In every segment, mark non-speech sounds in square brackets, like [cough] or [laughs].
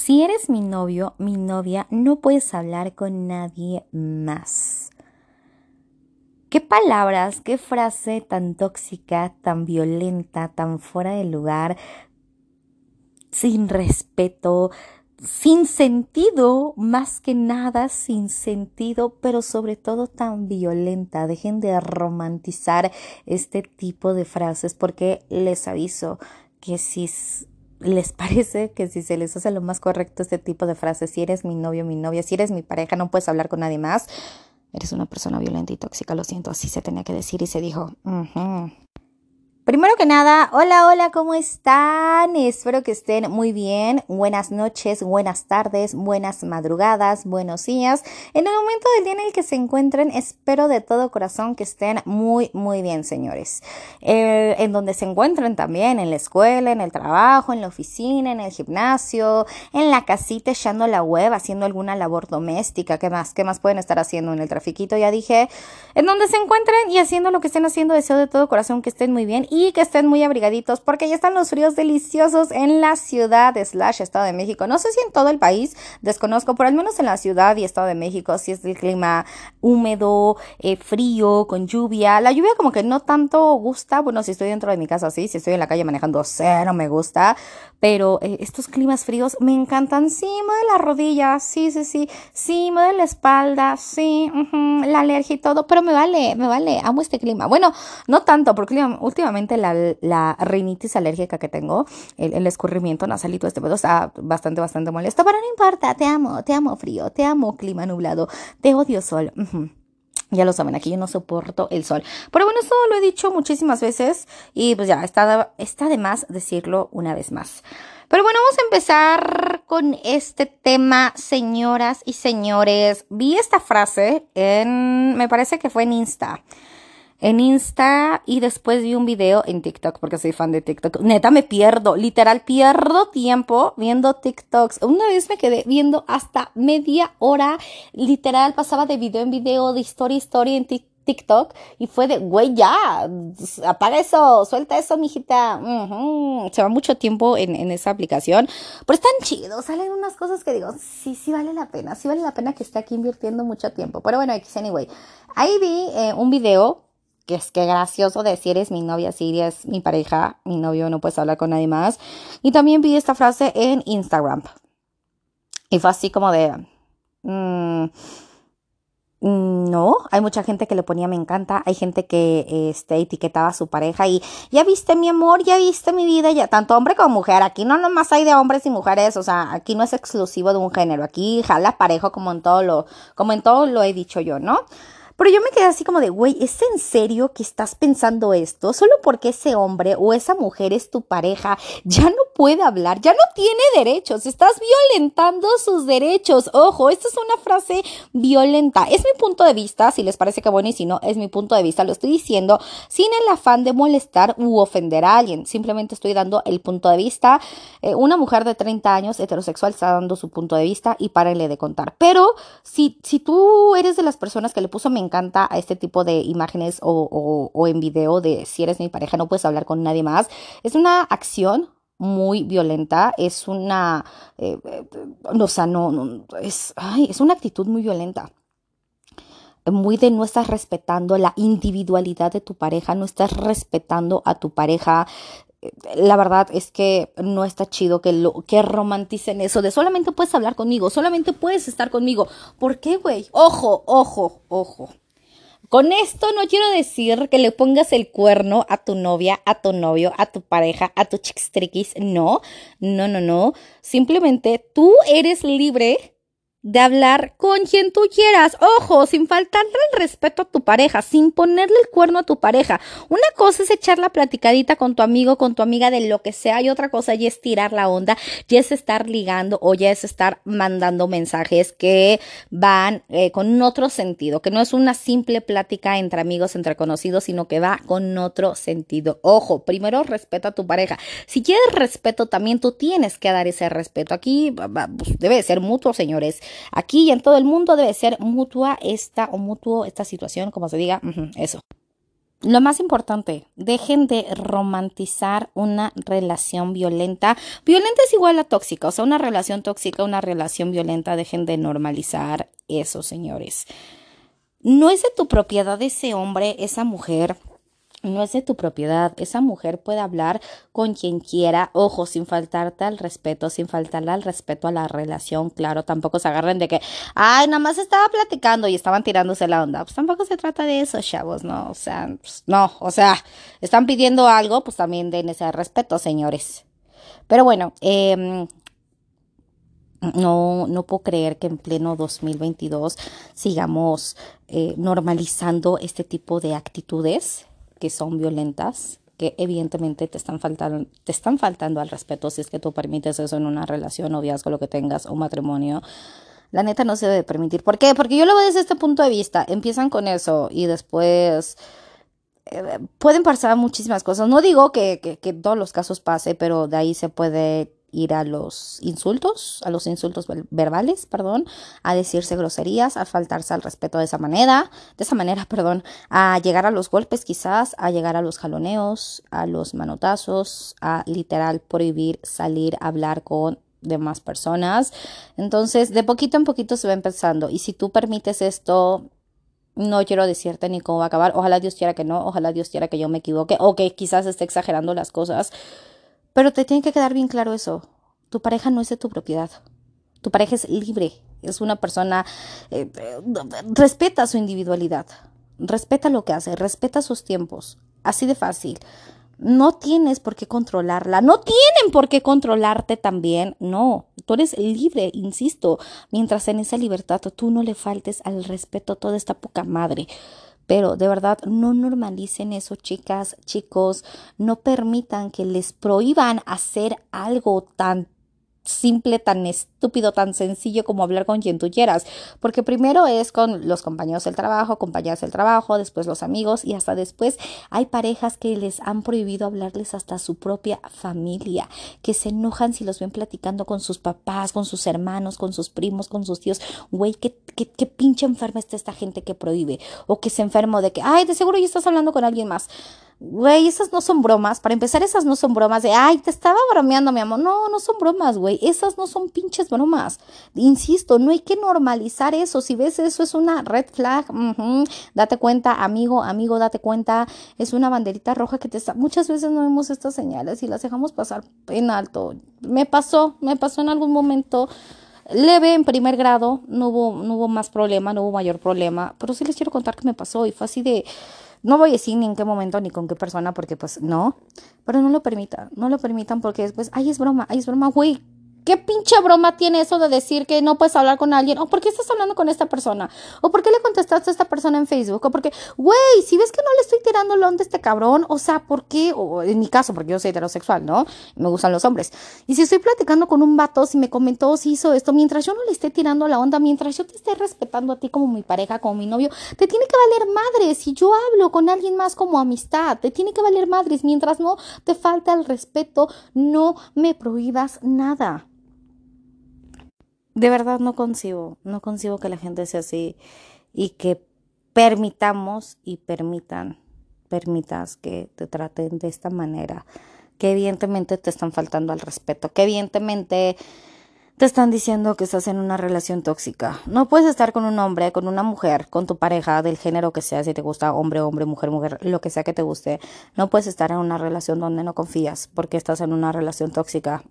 Si eres mi novio, mi novia, no puedes hablar con nadie más. ¿Qué palabras, qué frase tan tóxica, tan violenta, tan fuera de lugar, sin respeto, sin sentido, más que nada sin sentido, pero sobre todo tan violenta. Dejen de romantizar este tipo de frases porque les aviso que si les [laughs] parece que si se les hace lo más correcto este tipo de frases, si eres mi novio, mi novia, si eres mi pareja, no puedes hablar con nadie más, eres una persona violenta y tóxica, lo siento, así se tenía que decir y se dijo. Primero que nada, hola, hola, ¿cómo están? Espero que estén muy bien. Buenas noches, buenas tardes, buenas madrugadas, buenos días. En el momento del día en el que se encuentren, espero de todo corazón que estén muy, muy bien, señores. Eh, en donde se encuentren también, en la escuela, en el trabajo, en la oficina, en el gimnasio, en la casita echando la web, haciendo alguna labor doméstica. ¿Qué más? ¿Qué más pueden estar haciendo en el trafiquito? Ya dije, en donde se encuentren y haciendo lo que estén haciendo, deseo de todo corazón que estén muy bien y que estén muy abrigaditos porque ya están los fríos deliciosos en la ciudad slash Estado de México. No sé si en todo el país, desconozco, pero al menos en la ciudad y Estado de México, si es el clima húmedo, eh, frío, con lluvia. La lluvia como que no tanto gusta, bueno, si estoy dentro de mi casa, sí, si estoy en la calle manejando, cero me gusta, pero eh, estos climas fríos me encantan. Sí, me de la rodilla, sí, sí, sí, sí, me de la espalda, sí, la alergia y todo, pero me vale, me vale, amo este clima. Bueno, no tanto, porque últimamente la, la rinitis alérgica que tengo, el, escurrimiento nasalito, este pedo está bastante, bastante molesto, pero no importa, te amo, te amo frío, te amo clima nublado, te odio sol. Ya lo saben, aquí yo no soporto el sol. Pero bueno, eso lo he dicho muchísimas veces y pues ya, está, está de más decirlo una vez más. Pero bueno, vamos a empezar con este tema, señoras y señores. Vi esta frase en, me parece que fue en Insta en Insta y después vi un video en TikTok porque soy fan de TikTok. Neta, me pierdo, literal, pierdo tiempo viendo TikToks. Una vez me quedé viendo hasta media hora, literal, pasaba de video en video, de historia historia en TikTok y fue de, güey, ya, apaga eso, suelta eso, mijita. Se va mucho tiempo en, en, esa aplicación, pero están chidos, salen unas cosas que digo, sí, sí vale la pena, sí vale la pena que esté aquí invirtiendo mucho tiempo. Pero bueno, anyway, ahí vi eh, un video que es que gracioso decir es mi novia, si es mi pareja, mi novio, no puedes hablar con nadie más. Y también vi esta frase en Instagram. Y fue así como de... Mm, no, hay mucha gente que le ponía me encanta, hay gente que este, etiquetaba a su pareja y ya viste mi amor, ya viste mi vida, ya tanto hombre como mujer, aquí no nomás hay de hombres y mujeres, o sea, aquí no es exclusivo de un género, aquí jala parejo como en todo lo, como en todo lo he dicho yo, ¿no? Pero yo me quedé así como de, güey, ¿es en serio que estás pensando esto? Solo porque ese hombre o esa mujer es tu pareja, ya no puede hablar, ya no tiene derechos, estás violentando sus derechos. Ojo, esta es una frase violenta. Es mi punto de vista, si les parece que bueno y si no, es mi punto de vista, lo estoy diciendo sin el afán de molestar u ofender a alguien. Simplemente estoy dando el punto de vista. Eh, una mujer de 30 años heterosexual está dando su punto de vista y párenle de contar. Pero si, si tú eres de las personas que le puso me encanta a este tipo de imágenes o, en video de si eres mi pareja no puedes hablar con nadie más. Es una acción muy violenta, es una, eh, eh, o sea, no, es, es una actitud muy violenta muy de no estás respetando la individualidad de tu pareja, no estás respetando a tu pareja. La verdad es que no está chido que lo que romanticen eso de solamente puedes hablar conmigo, solamente puedes estar conmigo. ¿Por qué, güey? Ojo, ojo, ojo. Con esto no quiero decir que le pongas el cuerno a tu novia, a tu novio, a tu pareja, a tu chickstriquis. No, no, no, no. Simplemente tú eres libre de hablar con quien tú quieras. Ojo, sin faltarle el respeto a tu pareja, sin ponerle el cuerno a tu pareja. Una cosa es echar la platicadita con tu amigo, con tu amiga de lo que sea, y otra cosa ya es tirar la onda, ya es estar ligando o ya es estar mandando mensajes que van eh, con otro sentido, que no es una simple plática entre amigos, entre conocidos, sino que va con otro sentido. Ojo, primero respeto a tu pareja. Si quieres respeto, también tú tienes que dar ese respeto. Aquí pues, debe ser mutuo, señores. Aquí y en todo el mundo debe ser mutua esta o mutuo esta situación, como se diga, eso. lo más importante, dejen de romantizar una relación violenta. Violenta es igual a tóxica, o sea, una relación tóxica, una relación violenta, dejen de normalizar eso, señores. No es de tu propiedad ese hombre, esa mujer, no es de tu propiedad. Esa mujer puede hablar con quien quiera, ojo, sin faltarte al respeto, sin faltarle al respeto a la relación, claro, tampoco se agarren de que, ay, nada más estaba platicando y estaban tirándose la onda. Pues tampoco se trata de eso, chavos, ¿no? O sea, pues, no, o sea, están pidiendo algo, pues también den ese respeto, señores. Pero bueno, eh, no, no puedo creer que en pleno 2022 sigamos eh, normalizando este tipo de actitudes que son violentas, que evidentemente te están faltando, te están faltando al respeto si es que tú permites eso en una relación, noviazgo, lo que tengas, o matrimonio. La neta no se debe permitir. ¿Por qué? Porque yo lo veo desde este punto de vista. Empiezan con eso y después eh, pueden pasar muchísimas cosas. No digo que, que, que todos los casos pase, pero de ahí se puede ir a los insultos, a los insultos verbales, perdón, a decirse groserías, a faltarse al respeto de esa manera, de esa manera, [laughs] perdón, a llegar a los golpes quizás, a llegar a los jaloneos, a los manotazos, a literal prohibir salir a hablar con demás personas. Entonces, de poquito en poquito se va empezando y si tú permites esto, no quiero decirte ni cómo va a acabar. Ojalá Dios quiera que no, ojalá Dios quiera que yo me equivoque o que quizás esté exagerando las cosas. Pero te tiene que quedar bien claro eso. Tu pareja no es de tu propiedad. Tu pareja es libre. Es una persona... Eh, respeta su individualidad. Respeta lo que hace. Respeta sus tiempos. Así de fácil. No tienes por qué controlarla. No tienen por qué controlarte también. No. Tú eres libre, insisto. Mientras en esa libertad tú no le faltes al respeto a toda esta poca madre. Pero de verdad, no normalicen eso, chicas, chicos. No permitan que les prohíban hacer algo tan simple, tan estúpido, tan sencillo como hablar con quien tú quieras. Porque primero es con los compañeros del trabajo, compañeras del trabajo, después los amigos y hasta después hay parejas que les han prohibido hablarles hasta su propia familia, que se enojan si los ven platicando con sus papás, con sus hermanos, con sus primos, con sus tíos. Güey, ¿qué, qué, qué pinche enferma está esta gente que prohíbe. O que se enfermo de que, ay, de seguro ya estás hablando con alguien más. Güey, esas no son bromas. Para empezar, esas no son bromas de, ay, te estaba bromeando, mi amor. No, no son bromas, güey. Esas no son pinches bromas. Insisto, no hay que normalizar eso. Si ves eso, es una red flag. Date cuenta, amigo, amigo, date cuenta. Es una banderita roja que te está. Muchas veces no vemos estas señales y las dejamos pasar en alto. Me pasó, me pasó en algún momento leve en primer grado, no hubo, no hubo más problema, no hubo mayor problema, pero sí les quiero contar qué me pasó y fue así de, no voy a decir ni en qué momento ni con qué persona porque pues no, pero no lo permitan, no lo permitan porque después, ay es broma, ay es broma, güey, ¿Qué pinche broma tiene eso de decir que no puedes hablar con alguien? ¿O por qué estás hablando con esta persona? ¿O por qué le contestaste a esta persona en Facebook? ¿O porque, güey, si ves que no le estoy tirando la onda a este cabrón, o sea, ¿por qué? En mi caso, porque yo soy heterosexual, ¿no? Me gustan los hombres. Y si estoy platicando con un vato, si me comentó, si hizo esto, mientras yo no le esté tirando la onda, mientras yo te esté respetando a ti como mi pareja, como mi novio, te tiene que valer madres. Si yo hablo con alguien más como amistad, te tiene que valer madres. Mientras no te falta el respeto, no me prohíbas nada de verdad no concibo, no concibo que la gente sea así y que permitamos y permitan, permitas que te traten de esta manera, que evidentemente te están faltando al respeto, que evidentemente te están diciendo que estás en una relación tóxica. No puedes estar con un hombre, con una mujer, con tu pareja, del género que sea, si te gusta hombre, hombre, mujer, mujer, lo que sea que te guste. No puedes estar en una relación donde no confías porque estás en una relación tóxica.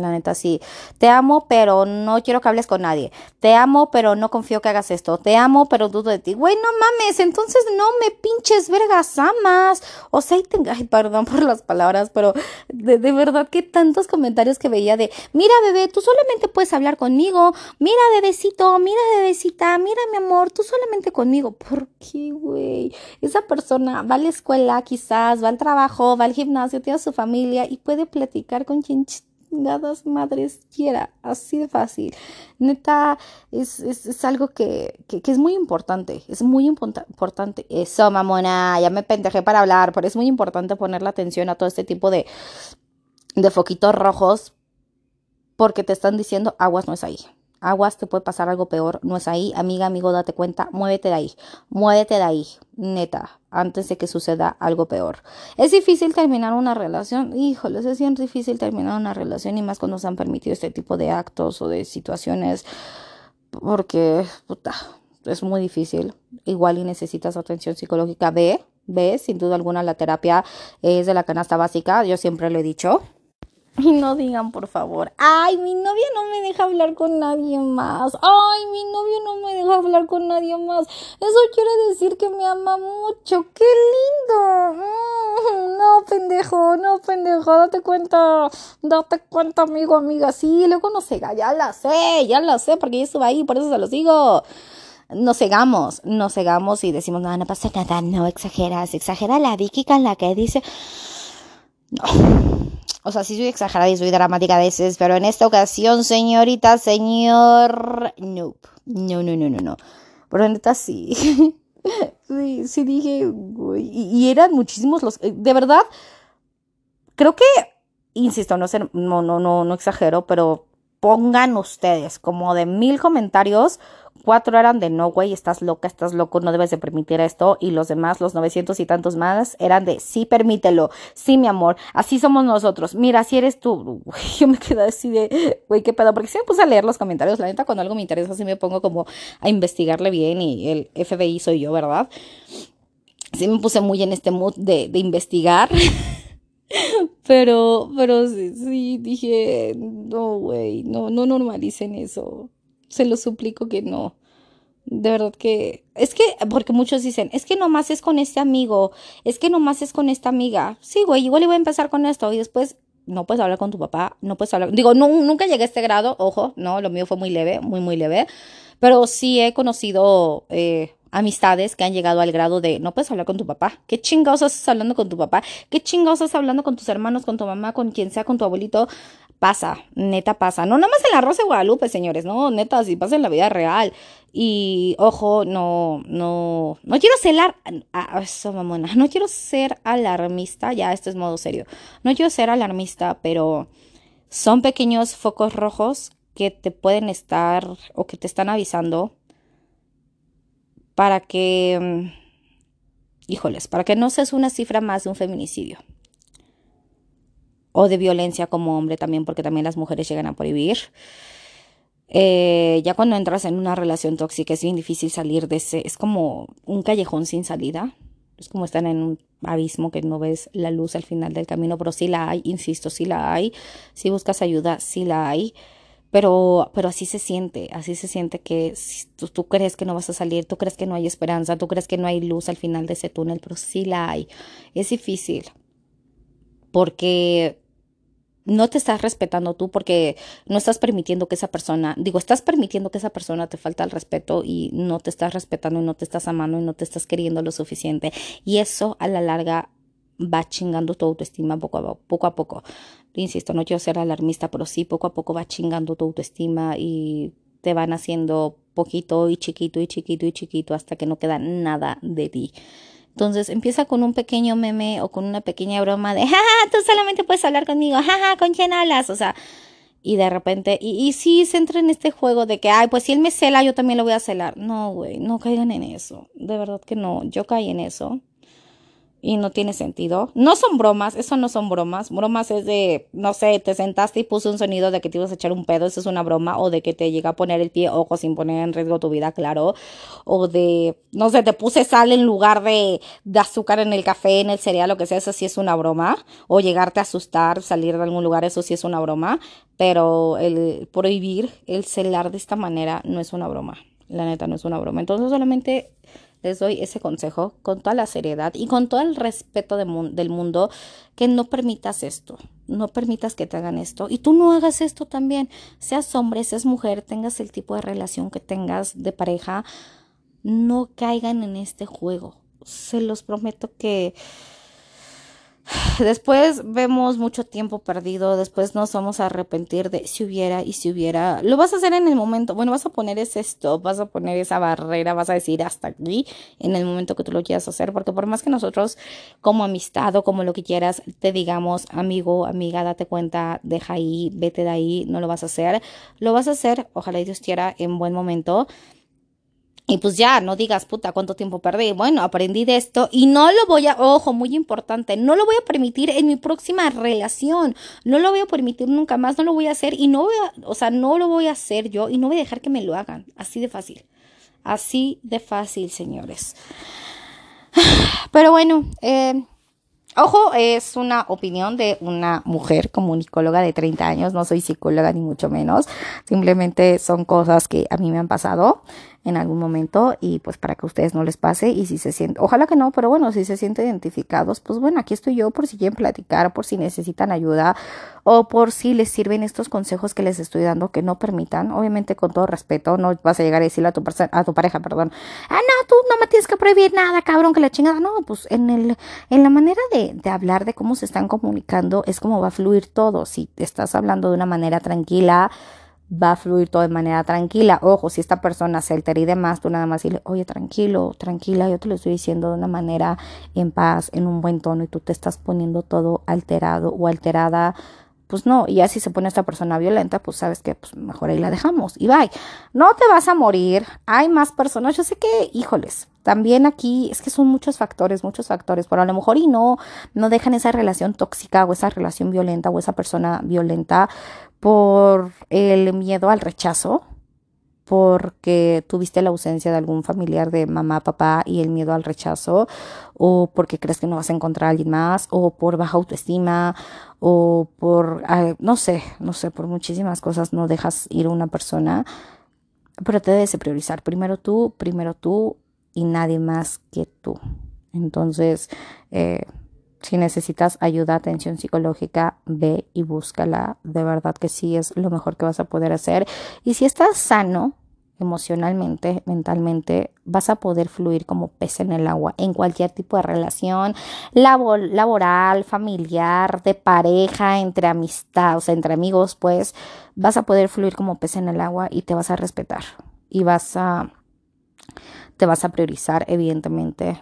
La neta sí. Te amo, pero no quiero que hables con nadie. Te amo, pero no confío que hagas esto. Te amo, pero dudo de ti. Güey, no mames, entonces no me pinches vergas amas. O sea, y ay, perdón por las palabras, pero de, de, verdad que tantos comentarios que veía de, mira bebé, tú solamente puedes hablar conmigo. Mira bebecito, mira bebecita, mira mi amor, tú solamente conmigo. ¿Por qué, güey? Esa persona va a la escuela quizás, va al trabajo, va al gimnasio, tiene a su familia y puede platicar con quien chingadas madres quiera, así de fácil. Neta, es, es, es algo que, que, es muy importante, es muy importante. Eso, mamona, ya me pendejé para hablar, pero es muy importante poner la atención a todo este tipo de, de foquitos rojos porque te están diciendo aguas no es ahí. Aguas, te puede pasar algo peor, no es ahí, amiga, amigo, date cuenta, muévete de ahí, muévete de ahí, neta, antes de que suceda algo peor. Es difícil terminar una relación, híjole, es bien difícil terminar una relación y más cuando se han permitido este tipo de actos o de situaciones, porque, puta, es muy difícil, igual y necesitas atención psicológica, ve, ve, sin duda alguna la terapia es de la canasta básica, yo siempre lo he dicho. [laughs] Y no digan, por favor, ay, mi novia no me deja hablar con nadie más. Ay, mi novio no me deja hablar con nadie más. Eso quiere decir que me ama mucho. ¡Qué lindo! Mm, no, pendejo, no, pendejo, date cuenta. Date cuenta, amigo, amiga. Sí, luego no cega, ya la sé, ya la sé, porque yo estuve ahí, por eso se los digo nos cegamos, nos cegamos y decimos, no, no pasa nada, no exageras, exagera la Vicky con la que dice, no, o sea, sí soy exagerada y soy dramática a veces, pero en esta ocasión, señorita, señor, no, no, no, no, no, no. Pero neta sí. [laughs] sí, sí dije, y, eran muchísimos los, eh, de verdad, creo que, insisto, no, sé, no, no, no, no exagero, pero pongan ustedes como de mil comentarios, Cuatro eran de no, güey, estás loca, estás loco, no debes de permitir esto. Y los demás, los novecientos y tantos más, eran de sí, permítelo, sí, mi amor, así somos nosotros. Mira, si eres tú, [laughs] güey, yo me quedé así de, güey, qué pedo, porque si me puse a leer los comentarios. La neta, cuando algo me interesa, sí me pongo como a investigarle bien y el FBI soy yo, ¿verdad? Sí me puse muy en este mood de, de investigar. [laughs] pero, pero sí, sí dije, no, güey, no, no normalicen eso se lo suplico que no. De verdad que es que porque muchos dicen, es que nomás es con este amigo, es que nomás es con esta amiga. Sí, güey, igual iba a empezar con esto y después no puedes hablar con tu papá, no puedes hablar, digo, nunca llegué a este grado, ojo, no, lo mío fue muy leve, muy muy leve, pero sí he conocido eh, amistades que han llegado al grado de no puedes hablar con tu papá. ¿Qué chingados estás hablando con tu papá? ¿Qué chingados estás hablando con tus hermanos, con tu mamá, con quien sea, con tu abuelito? Pasa, neta pasa. No nada más en la Rosa de Guadalupe, señores, no, neta, si pasa en la vida real. Y ojo, no, no, no quiero celar, a, eso mamona, no quiero ser alarmista, ya esto es modo serio. No quiero ser alarmista, pero son pequeños focos rojos que te pueden estar o que te están avisando para que, mm, híjoles, para que no seas una cifra más de un feminicidio. O de violencia como hombre también, porque también las mujeres llegan a prohibir. Eh, ya cuando entras en una relación tóxica es bien difícil salir de ese, es como un callejón sin salida. Es como estar en un abismo que no ves la luz al final del camino, pero sí la hay, insisto, sí la hay. Si buscas ayuda, sí la hay. Pero, pero así se siente, así se siente que tú, tú, crees que no vas a salir, tú crees que no hay esperanza, tú crees que no hay luz al final de ese túnel, pero sí la hay. Es difícil porque no te estás respetando tú porque no estás permitiendo que esa persona, digo, estás permitiendo que esa persona te falta el respeto y no te estás respetando y no te estás amando y no te estás queriendo lo suficiente. Y eso a la larga va chingando tu autoestima poco poco. A poco. Insisto, no quiero ser alarmista, pero sí poco a poco va chingando tu autoestima y te van haciendo poquito y chiquito y chiquito y chiquito hasta que no queda nada de ti. Entonces empieza con un pequeño meme o con una pequeña broma de, jaja, tú solamente puedes hablar conmigo, jaja, ¿con quién hablas? O sea, y de repente, y, y sí se entra en este juego de que, ay, pues si él me cela, yo también lo voy a celar. No, güey, no caigan en eso. De verdad que no, yo caí en eso y no tiene sentido. No son bromas, eso no son bromas. Bromas es de, no sé, te sentaste y puso un sonido de que te ibas a echar un pedo, eso es una broma, o de que te llega a poner el pie, ojo, sin poner en riesgo tu vida, claro, o de, no sé, te puse sal en lugar de, azúcar en el café, en el cereal, lo que sea, eso sí es una broma, o llegarte a asustar, salir de algún lugar, eso sí es una broma, pero el prohibir el celar de esta manera no es una broma, la neta no es una broma. Entonces solamente les doy ese consejo con toda la seriedad y con todo el respeto del mundo que no permitas esto, no permitas que te hagan esto y tú no hagas esto también, seas hombre, seas mujer, tengas el tipo de relación que tengas de pareja, no caigan en este juego. Se los prometo que Después vemos mucho tiempo perdido, después nos vamos a arrepentir de si hubiera y si hubiera. Lo vas a hacer en el momento, bueno, vas a poner ese stop, vas a poner esa barrera, vas a decir hasta aquí en el momento que tú lo quieras hacer, porque por más que nosotros como amistad o como lo que quieras te digamos, amigo, amiga, date cuenta, deja ahí, vete de ahí, no lo vas a hacer, lo vas a hacer, ojalá Dios quiera, en buen momento y pues ya, no digas, puta, cuánto tiempo perdí. Bueno, aprendí de esto y no lo voy a, ojo, muy importante, no lo voy a permitir en mi próxima relación. No lo voy a permitir nunca más, no lo voy a hacer y no voy a, o sea, no lo voy a hacer yo y no voy a dejar que me lo hagan. Así de fácil. Así de fácil, señores. Pero bueno, eh, Ojo, es una opinión de una mujer comunicóloga de 30 años, no soy psicóloga ni mucho menos, simplemente son cosas que a mí me han pasado en algún momento y pues para que a ustedes no les pase y si se sienten, ojalá que no, pero bueno, si se sienten identificados, pues bueno, aquí estoy yo por si quieren platicar, por si necesitan ayuda o por si les sirven estos consejos que les estoy dando que no permitan, obviamente con todo respeto, no vas a llegar a decirle a tu, a tu pareja, perdón, ah, no, tú no me tienes que prohibir nada, cabrón, que la chingada, no, pues en el, en la manera de, de hablar de cómo se están comunicando es como va a fluir todo, si estás hablando de una manera tranquila, va a fluir todo de manera tranquila. Ojo, si esta persona se altera y demás, tú nada más dile, oye, tranquilo, tranquila, yo te lo estoy diciendo de una manera en paz, en un buen tono, y tú te estás poniendo todo alterado o alterada. Pues no, y ya si se pone esta persona violenta, pues sabes que pues mejor ahí la dejamos y bye. No te vas a morir, hay más personas, yo sé que, híjoles, también aquí es que son muchos factores, muchos factores, pero a lo mejor y no, no dejan esa relación tóxica o esa relación violenta o esa persona violenta por el miedo al rechazo, porque tuviste la ausencia de algún familiar de mamá, papá y el miedo al rechazo, o porque crees que no vas a encontrar a alguien más, o por baja autoestima, o por, no sé, no sé, por muchísimas cosas no dejas ir una persona, pero te debes de priorizar. Primero tú, primero tú y nadie más que tú. Entonces, eh, si necesitas ayuda, atención psicológica, ve y búscala. De verdad que sí es lo mejor que vas a poder hacer. Y si estás sano emocionalmente, mentalmente, vas a poder fluir como pez en el agua en cualquier tipo de relación laboral, familiar, de pareja, entre amistad, o sea, entre amigos, pues vas a poder fluir como pez en el agua y te vas a respetar y vas a te vas a priorizar evidentemente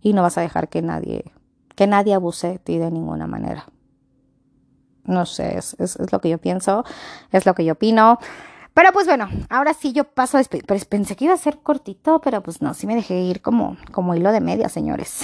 y no vas a dejar que nadie que nadie abuse de ti de ninguna manera. No sé, es, es, lo que yo pienso, es lo que yo opino. Pero pues bueno, ahora sí yo paso a pues Pensé que iba a ser cortito, pero pues no, sí me dejé ir como, como hilo de media, señores.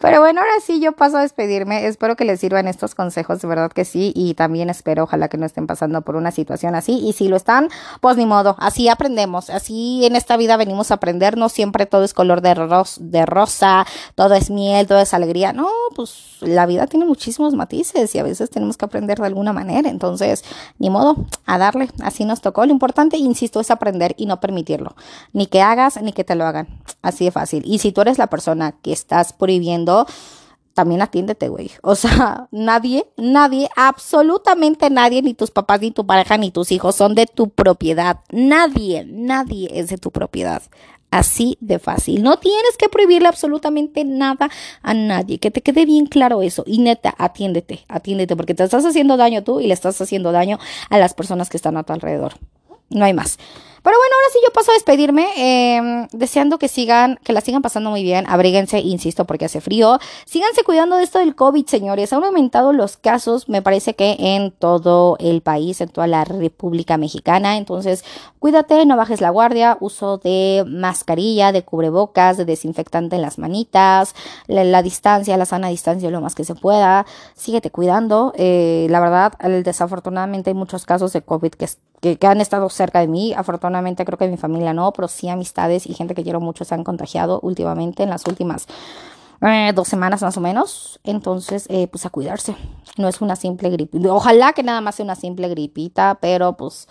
Pero bueno, ahora sí yo paso a despedirme. Espero que les sirvan estos consejos, de verdad que sí. Y también espero, ojalá que no estén pasando por una situación así. Y si lo están, pues ni modo, así aprendemos. Así en esta vida venimos a aprender. No siempre todo es color de, de rosa, todo es miel, todo es alegría. No, pues la vida tiene muchísimos matices y a veces tenemos que aprender de alguna manera. Entonces, ni modo, a darle. Así nos tocó. Lo importante, insisto, es aprender y no permitirlo. Ni que hagas, ni que te lo hagan. Así de fácil. Y si tú eres la persona que estás prohibiendo, también atiéndete, güey. O sea, [laughs] nadie, nadie, absolutamente nadie, ni tus papás, ni tu pareja, ni tus hijos son de tu propiedad. Nadie, nadie es de tu propiedad. Así de fácil. No tienes que prohibirle absolutamente nada a nadie. Que te quede bien claro eso. Y neta, atiéndete, atiéndete, porque te estás haciendo daño tú y le estás haciendo daño a las personas que están a tu alrededor. No hay más. Pero bueno, ahora sí yo paso a despedirme, em, deseando que sigan, que la sigan pasando muy bien. Abríguense, insisto, porque hace frío. Síganse cuidando de esto del COVID, señores. Han aumentado los casos, me parece que en todo el país, en toda la República Mexicana. Entonces, cuídate, no bajes la guardia. Uso de mascarilla, de cubrebocas, de desinfectante en las manitas, la, distancia, la sana distancia, lo más que se pueda. Síguete cuidando. Eh, la verdad, desafortunadamente hay muchos casos de COVID que, que, que han estado cerca de mí. Afortunadamente, Creo que mi familia no, pero sí amistades y gente que quiero mucho se han contagiado últimamente en las últimas eh, dos semanas más o menos. Entonces, eh, pues a cuidarse. No es una simple gripe. Ojalá que nada más sea una simple gripita, pero pues,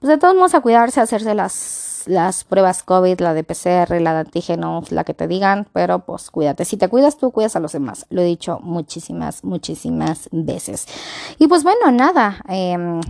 pues de todos modos a cuidarse, a hacerse las, las pruebas COVID, la de PCR, la de antígenos, la que te digan, pero pues cuídate. Si te cuidas tú, cuidas a los demás. Lo he dicho muchísimas, muchísimas veces. Y pues bueno, nada. Em,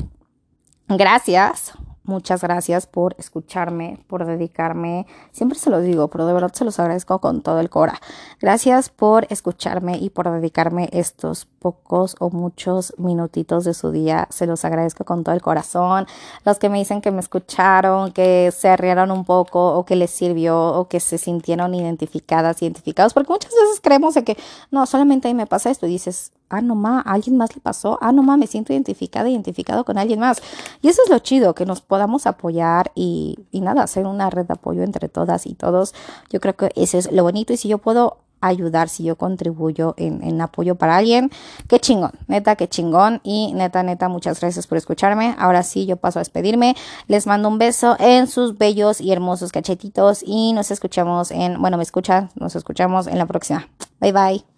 gracias Muchas gracias por escucharme, por dedicarme. Siempre se los digo, pero de verdad se los agradezco con todo el cora. Gracias por escucharme y por dedicarme estos pocos o muchos minutitos de su día. Se los agradezco con todo el corazón. Los que me dicen que me escucharon, que se rieron un poco o que les sirvió o que se sintieron identificadas, identificados, porque muchas veces creemos de que no, solamente a mí me pasa esto y dices, ah, no ma, alguien más le pasó, ah, no ma, me siento identificada, identificado con alguien más. Y eso es lo chido, que nos podamos apoyar y, y nada, hacer una red de apoyo entre todas y todos. Yo creo que eso es lo bonito y si yo puedo ayudar, si yo contribuyo en, en, apoyo para alguien. Qué chingón, neta, qué chingón. Y neta, neta, muchas gracias por escucharme. Ahora sí, yo paso a despedirme. Les mando un beso en sus bellos y hermosos cachetitos y nos escuchamos en, bueno, me escuchan, nos escuchamos en la próxima. Bye bye.